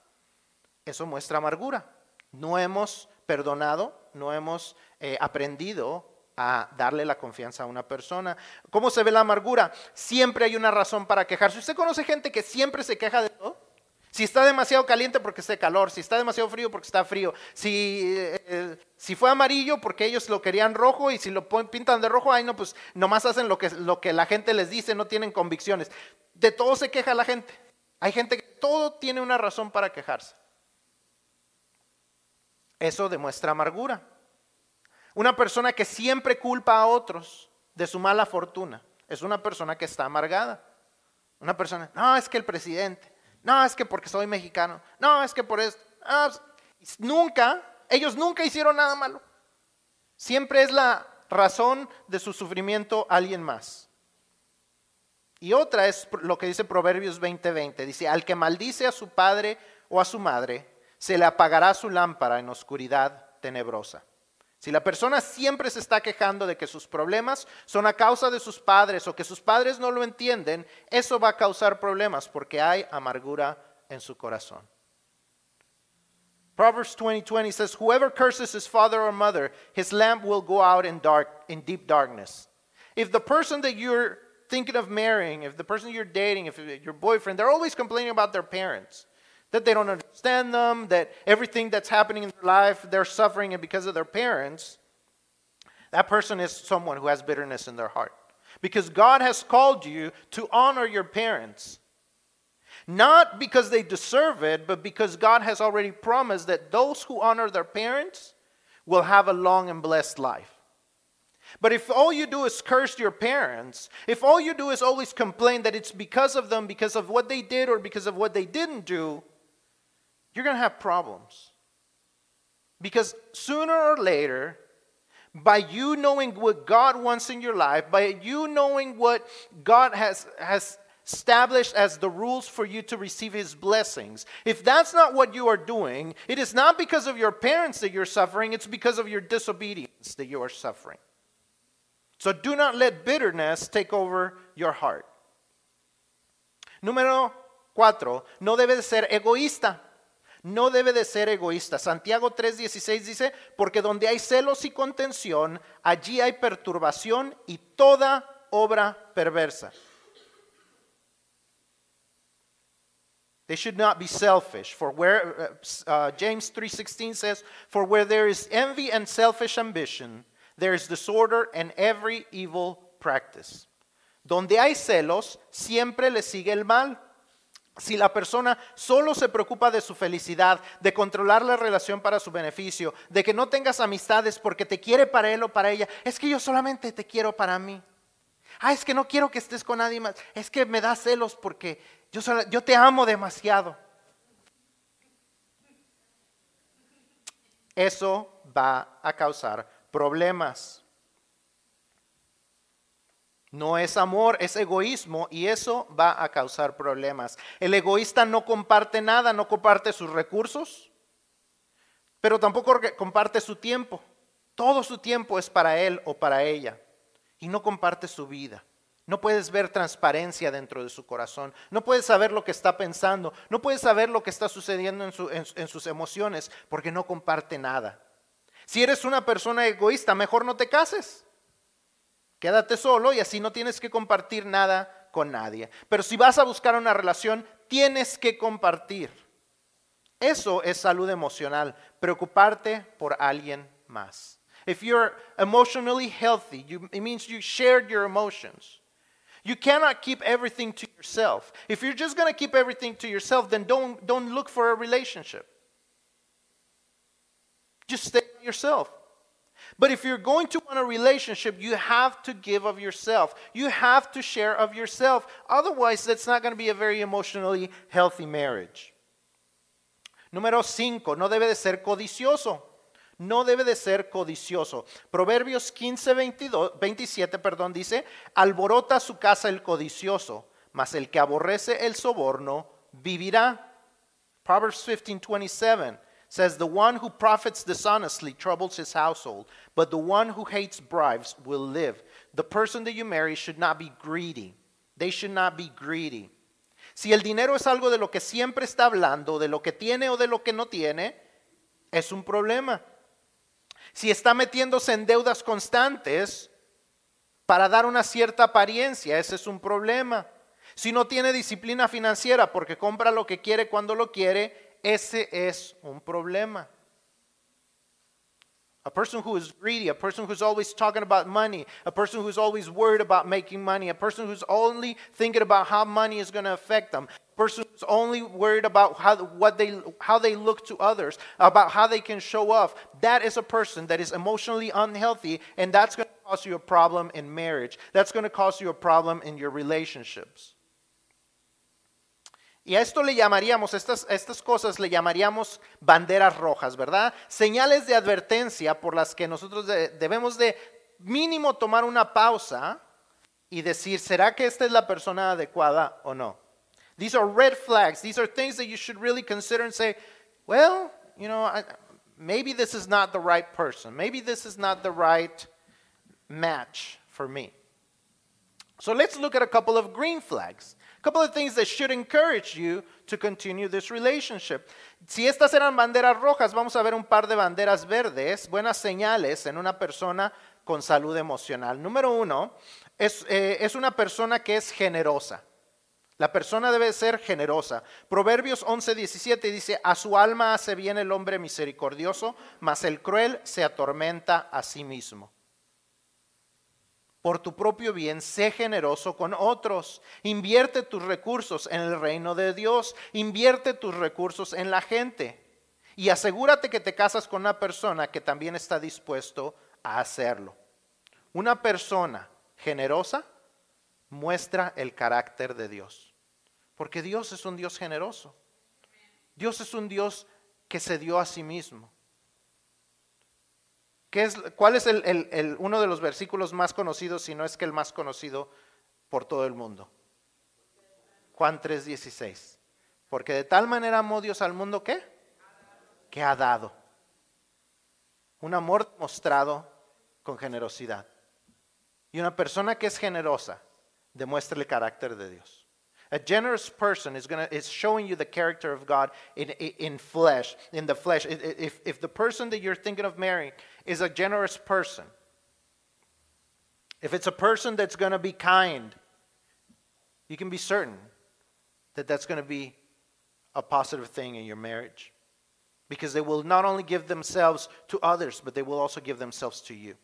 eso muestra amargura. No hemos perdonado, no hemos eh, aprendido a darle la confianza a una persona. ¿Cómo se ve la amargura? Siempre hay una razón para quejarse. ¿Usted conoce gente que siempre se queja de todo? Si está demasiado caliente porque está calor, si está demasiado frío porque está frío, si, eh, si fue amarillo porque ellos lo querían rojo y si lo pintan de rojo, ay no, pues nomás hacen lo que, lo que la gente les dice, no tienen convicciones. De todo se queja la gente. Hay gente que todo tiene una razón para quejarse. Eso demuestra amargura. Una persona que siempre culpa a otros de su mala fortuna es una persona que está amargada. Una persona, no, es que el presidente, no, es que porque soy mexicano, no, es que por esto. nunca, ellos nunca hicieron nada malo. Siempre es la razón de su sufrimiento alguien más. Y otra es lo que dice Proverbios 20:20. Dice, al que maldice a su padre o a su madre, se le apagará su lámpara en oscuridad tenebrosa. Si la persona siempre se está quejando de que sus problemas son a causa de sus padres o que sus padres no lo entienden, eso va a causar problemas porque hay amargura en su corazón. Proverbs 20:20 says, "Whoever curses his father or mother, his lamp will go out in dark in deep darkness." If the person that you're thinking of marrying, if the person you're dating, if your boyfriend, they're always complaining about their parents that they don't understand them, that everything that's happening in their life, they're suffering it because of their parents, that person is someone who has bitterness in their heart. Because God has called you to honor your parents. Not because they deserve it, but because God has already promised that those who honor their parents will have a long and blessed life. But if all you do is curse your parents, if all you do is always complain that it's because of them, because of what they did or because of what they didn't do, you're going to have problems. Because sooner or later, by you knowing what God wants in your life, by you knowing what God has, has established as the rules for you to receive His blessings, if that's not what you are doing, it is not because of your parents that you're suffering, it's because of your disobedience that you are suffering. So do not let bitterness take over your heart. Número cuatro, no debe de ser egoísta. No debe de ser egoísta. Santiago 3:16 dice, porque donde hay celos y contención, allí hay perturbación y toda obra perversa. They should not be selfish. For where uh, uh James 3:16 says, "For where there is envy and selfish ambition, there is disorder and every evil practice." Donde hay celos, siempre le sigue el mal. Si la persona solo se preocupa de su felicidad, de controlar la relación para su beneficio, de que no tengas amistades porque te quiere para él o para ella, es que yo solamente te quiero para mí. Ah, es que no quiero que estés con nadie más. Es que me da celos porque yo, yo te amo demasiado. Eso va a causar problemas. No es amor, es egoísmo y eso va a causar problemas. El egoísta no comparte nada, no comparte sus recursos, pero tampoco comparte su tiempo. Todo su tiempo es para él o para ella y no comparte su vida. No puedes ver transparencia dentro de su corazón. No puedes saber lo que está pensando. No puedes saber lo que está sucediendo en, sus emociones porque no comparte nada. Si eres una persona egoísta, mejor no te cases. Quédate solo y así no tienes que compartir nada con nadie. Pero si vas a buscar una relación, tienes que compartir. Eso es salud emocional, preocuparte por alguien más. If you're emotionally healthy, it means you shared your emotions. You cannot keep everything to yourself. If you're just going to keep everything to yourself, then don't, don't look for a relationship. Just stay yourself. But if you're going to want a relationship, you have to give of yourself. You have to share of yourself. Otherwise, that's not going to be a very emotionally healthy marriage. Número 5, no debe de ser codicioso. No debe de ser codicioso. Proverbios 15, 22, 27 perdón, dice, alborota su casa el codicioso, mas el que aborrece el soborno vivirá. Proverbs 15, 27 says, The one who profits dishonestly troubles his household, but the one who hates bribes will live. The person that you marry should not be greedy. They should not be greedy. Si el dinero es algo de lo que siempre está hablando, de lo que tiene o de lo que no tiene, es un problema. Si está metiéndose en deudas constantes para dar una cierta apariencia, ese es un problema. Si no tiene disciplina financiera porque compra lo que quiere cuando lo quiere, ese es un problema. A person who is greedy, a person who's always talking about money, a person who's always worried about making money, a person who's only thinking about how money is going to affect them, a person who's only worried about how, what they, how they look to others, about how they can show off, that is a person that is emotionally unhealthy, and that's going to cause you a problem in marriage. That's going to cause you a problem in your relationships. Y a esto le llamaríamos, estas, estas cosas le llamaríamos banderas rojas, ¿verdad? Señales de advertencia por las que nosotros debemos de mínimo tomar una pausa y decir, ¿será que esta es la persona adecuada o no? These are red flags. These are things that you should really consider and say, well, you know, maybe this is not the right person. Maybe this is not the right match for me. So let's look at a couple of green flags couple of things that should encourage you to continue this relationship. Si estas eran banderas rojas, vamos a ver un par de banderas verdes, buenas señales en una persona con salud emocional. Número uno, es, eh, es una persona que es generosa. La persona debe ser generosa. Proverbios 11:17 dice, a su alma hace bien el hombre misericordioso, mas el cruel se atormenta a sí mismo por tu propio bien, sé generoso con otros. Invierte tus recursos en el reino de Dios. Invierte tus recursos en la gente. Y asegúrate que te casas con una persona que también está dispuesto a hacerlo. Una persona generosa muestra el carácter de Dios. Porque Dios es un Dios generoso. Dios es un Dios que se dio a sí mismo. ¿Cuál es uno de los versículos más conocidos, si no es que el más conocido por todo el mundo? Juan 3:16. Porque de tal manera amó Dios al mundo que, que ha dado. Un amor mostrado con generosidad. Y una persona que es generosa demuestra el carácter de Dios. A generous person is, gonna, is showing you the character of God in, in flesh, in the flesh. If, if the person that you're thinking of marrying is a generous person, if it's a person that's going to be kind, you can be certain that that's going to be a positive thing in your marriage. Because they will not only give themselves to others, but they will also give themselves to you.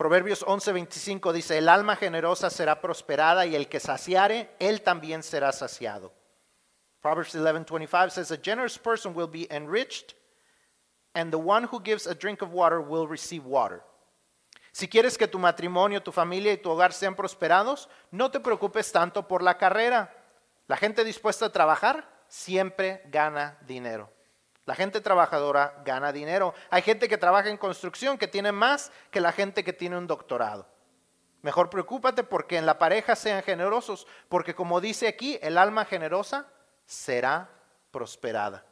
Proverbios 11:25 dice, el alma generosa será prosperada y el que saciare, él también será saciado. Proverbs 11:25 says, a generous person will be enriched and the one who gives a drink of water will receive water. Si quieres que tu matrimonio, tu familia y tu hogar sean prosperados, no te preocupes tanto por la carrera. La gente dispuesta a trabajar siempre gana dinero. La gente trabajadora gana dinero. Hay gente que trabaja en construcción que tiene más que la gente que tiene un doctorado. Mejor preocúpate porque en la pareja sean generosos, porque como dice aquí, el alma generosa será prosperada.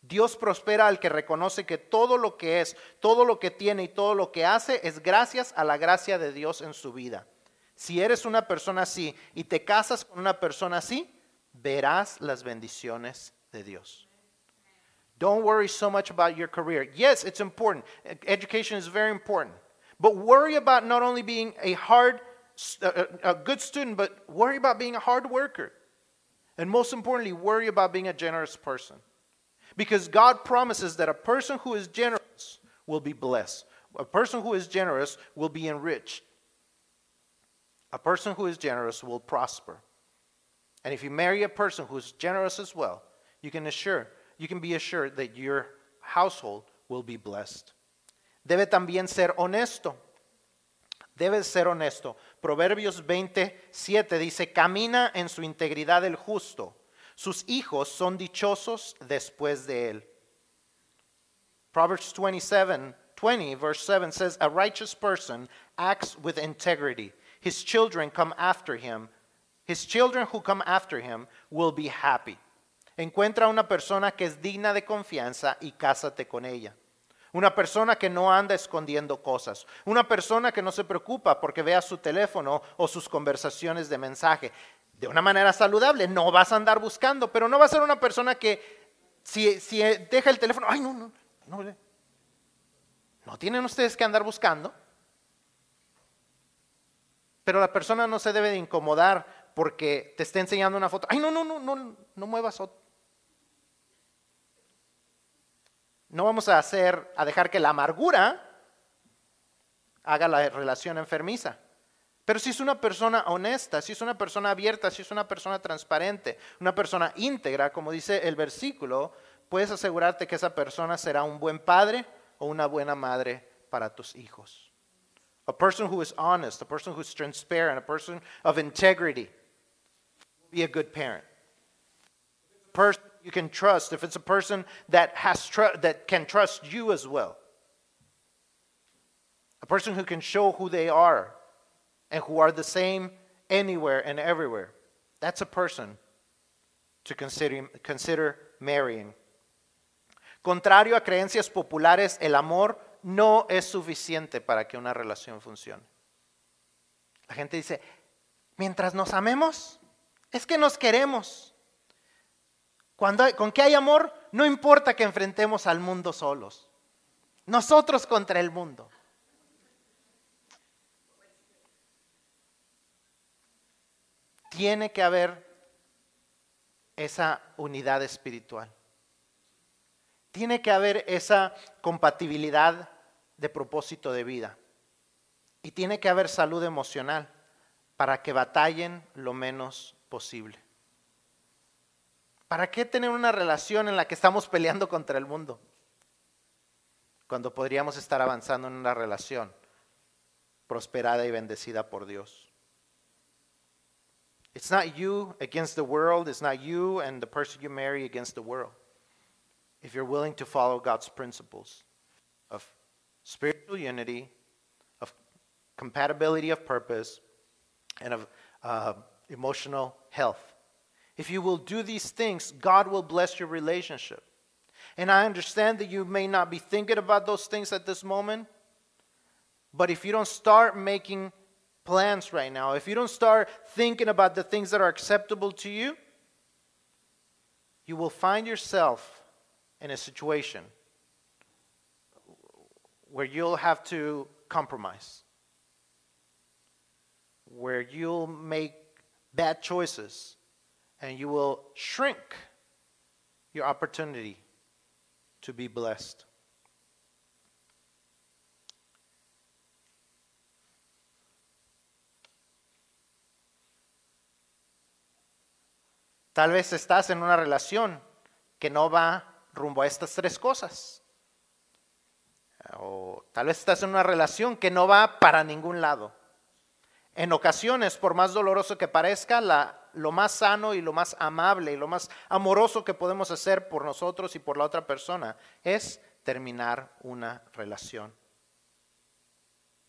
Dios prospera al que reconoce que todo lo que es, todo lo que tiene y todo lo que hace es gracias a la gracia de Dios en su vida. Si eres una persona así y te casas con una persona así, verás las bendiciones de Dios. Don't worry so much about your career. Yes, it's important. Education is very important. But worry about not only being a hard, a, good student, but worry about being a hard worker. And most importantly, worry about being a generous person. Because God promises that a person who is generous will be blessed. A person who is generous will be enriched. A person who is generous will prosper. And if you marry a person who is generous as well, you can assure you can be assured that your household will be blessed. Debe también ser honesto. Debe ser honesto. Proverbios 27 dice, camina en su integridad el justo. Sus hijos son dichosos después de él. Proverbs 27, 20, verse 7 says, A righteous person acts with integrity. His children come after him. His children who come after him will be happy. Encuentra una persona que es digna de confianza y cásate con ella. Una persona que no anda escondiendo cosas. Una persona que no se preocupa porque vea su teléfono o sus conversaciones de mensaje. De una manera saludable, no vas a andar buscando, pero no va a ser una persona que si, deja el teléfono, ay, no, no, no. No tienen ustedes que andar buscando. Pero la persona no se debe de incomodar porque te esté enseñando una foto. Ay, no, no, no, no, no muevas. No vamos a hacer, a dejar que la amargura haga la relación enfermiza. Pero si es una persona honesta, si es una persona abierta, si es una persona transparente, una persona íntegra, como dice el versículo, puedes asegurarte que esa persona será un buen padre o una buena madre para tus hijos. A person who is honest, a person who is transparent, a person of integrity, be a good parent. You can trust, if it's a person that has tr- that can trust you as well. A person who can show who they are and who are the same anywhere and everywhere. That's a person to consider, consider marrying. Contrario a creencias populares, el amor no es suficiente para que una relación funcione. La gente dice, mientras nos amemos, es que nos queremos. Cuando con que hay amor, no importa que enfrentemos al mundo solos. Nosotros contra el mundo. Tiene que haber esa unidad espiritual. Tiene que haber esa compatibilidad de propósito de vida. Y tiene que haber salud emocional para que batallen lo menos posible. ¿Para qué tener una relación en la que estamos peleando contra el mundo? Cuando podríamos estar avanzando en una relación prosperada y bendecida por Dios. It's not you against the world, it's not you and the person you marry against the world. If you're willing to follow God's principles of spiritual unity, of compatibility of purpose, and of uh, emotional health. If you will do these things, God will bless your relationship. And I understand that you may not be thinking about those things at this moment, but if you don't start making plans right now, if you don't start thinking about the things that are acceptable to you, you will find yourself in a situation where you'll have to compromise, where you'll make bad choices, and you will shrink your opportunity to be blessed. Tal vez estás en una relación que no va rumbo a estas tres cosas. O tal vez estás en una relación que no va para ningún lado. En ocasiones, por más doloroso que parezca, lo más sano y lo más amable y lo más amoroso que podemos hacer por nosotros y por la otra persona es terminar una relación.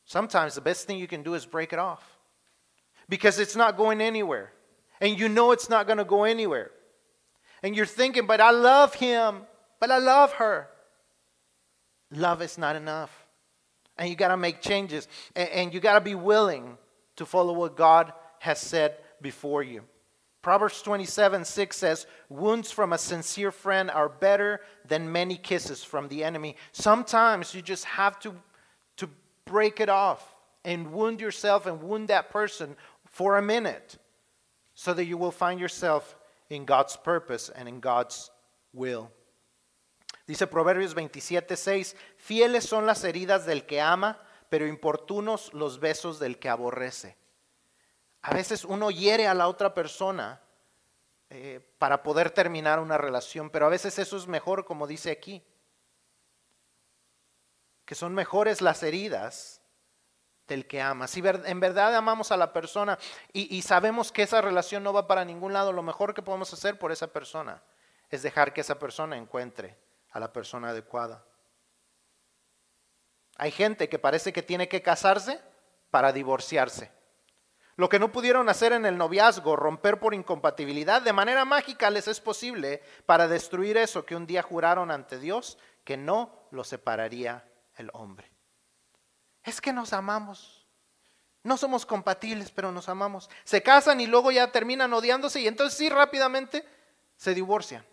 Sometimes the best thing you can do is break it off because it's not going anywhere. and you know it's not going to go anywhere. And you're thinking, but I love him, but I love her. Love is not enough. And you got to make changes. And, and you got to be willing to follow what God has said before you. Proverbs 27 6 says, Wounds from a sincere friend are better than many kisses from the enemy. Sometimes you just have to, to break it off and wound yourself and wound that person for a minute so that you will find yourself in God's purpose and in God's will. Dice Proverbios 27:6, fieles son las heridas del que ama, pero importunos los besos del que aborrece. A veces uno hiere a la otra persona eh, para poder terminar una relación, pero a veces eso es mejor, como dice aquí, que son mejores las heridas del que ama. Si en verdad amamos a la persona y, y, sabemos que esa relación no va para ningún lado, lo mejor que podemos hacer por esa persona es dejar que esa persona encuentre a la persona adecuada. Hay gente que parece que tiene que casarse para divorciarse. Lo que no pudieron hacer en el noviazgo, romper por incompatibilidad, de manera mágica les es posible para destruir eso que un día juraron ante Dios que no lo separaría el hombre. Es que nos amamos. No somos compatibles, pero nos amamos. Se casan y luego ya terminan odiándose y entonces sí rápidamente se divorcian.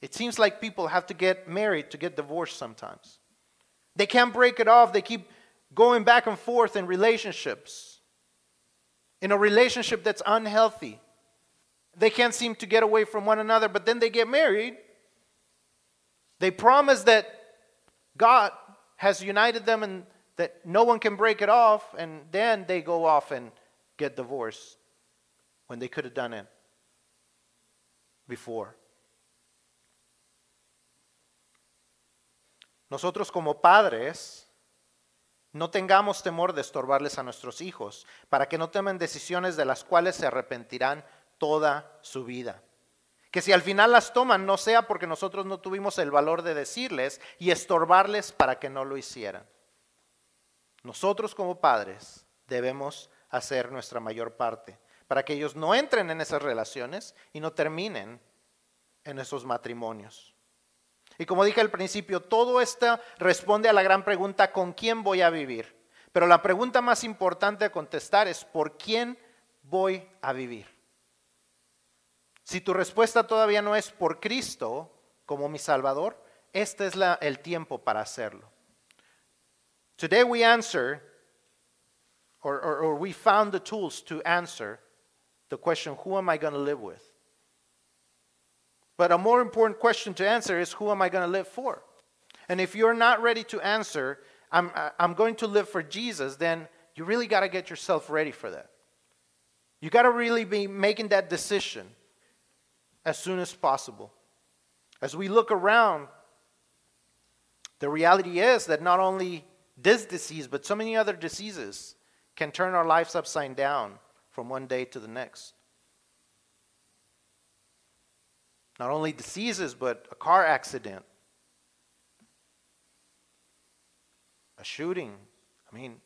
It seems like people have to get married to get divorced sometimes. They can't break it off. They keep going back and forth in relationships, in a relationship that's unhealthy. They can't seem to get away from one another, but then they get married. They promise that God has united them and that no one can break it off, and then they go off and get divorced when they could have done it before. Nosotros como padres No tengamos temor de estorbarles a nuestros hijos, para que no tomen decisiones de las cuales se arrepentirán toda su vida. Que si al final las toman, no sea porque nosotros no tuvimos el valor de decirles y estorbarles para que no lo hicieran. Nosotros como padres debemos hacer nuestra mayor parte para que ellos no entren en esas relaciones y no terminen en esos matrimonios. Y como dije al principio, todo esto responde a la gran pregunta, ¿con quién voy a vivir? Pero la pregunta más importante a contestar es, ¿por quién voy a vivir? Si tu respuesta todavía no es por Cristo como mi Salvador, este es la, el tiempo para hacerlo. Today we answer, or, or, or we found the tools to answer the question, who am I going to live with? But a more important question to answer is who am I going to live for? And if you're not ready to answer, I'm, I'm going to live for Jesus, then you really got to get yourself ready for that. You got to really be making that decision as soon as possible. As we look around, the reality is that not only this disease, but so many other diseases can turn our lives upside down from one day to the next. Not only diseases, but a car accident, a shooting. I mean,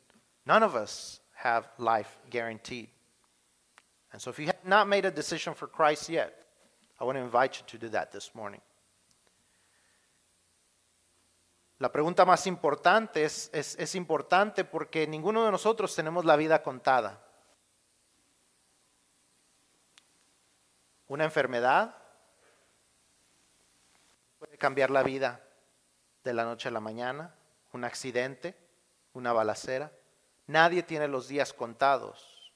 none of us have life guaranteed. And so, if you have not made a decision for Christ yet, I want to invite you to do that this morning. La pregunta más importante es, es, es, importante porque ninguno de nosotros tenemos la vida contada. Una enfermedad, cambiar la vida de la noche a la mañana, un accidente, una balacera. Nadie tiene los días contados.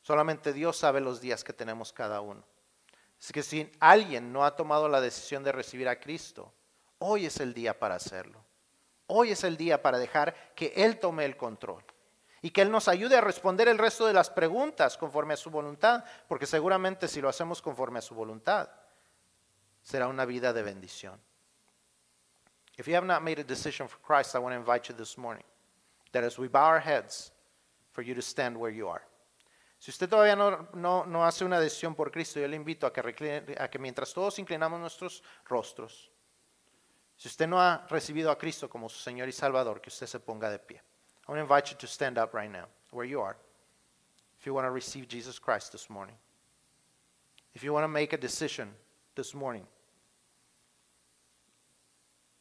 Solamente Dios sabe los días que tenemos cada uno. Así que si alguien no ha tomado la decisión de recibir a Cristo, hoy es el día para hacerlo. Hoy es el día para dejar que Él tome el control y que Él nos ayude a responder el resto de las preguntas conforme a su voluntad, porque seguramente si lo hacemos conforme a su voluntad, será una vida de bendición. If you have not made a decision for Christ, I want to invite you this morning that as we bow our heads, for you to stand where you are. Si usted todavía no, no, no hace una decisión por Cristo, yo le invito a que, a que mientras todos inclinamos nuestros rostros, si usted no ha recibido a Cristo como su Señor y Salvador, que usted se ponga de pie. I want to invite you to stand up right now, where you are, if you want to receive Jesus Christ this morning. If you want to make a decision this morning.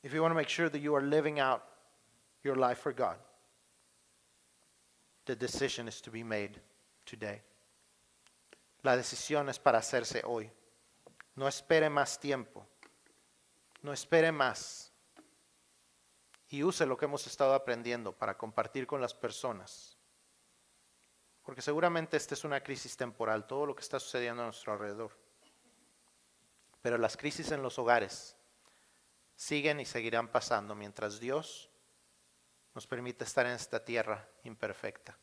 If you want to make sure that you are living out your life for God, the decision is to be made today. La decisión es para hacerse hoy. No espere más tiempo. No espere más. Y use lo que hemos estado aprendiendo para compartir con las personas. Porque seguramente esta es una crisis temporal, todo lo que está sucediendo a nuestro alrededor. Pero las crisis en los hogares siguen y seguirán pasando mientras Dios nos permite estar en esta tierra imperfecta.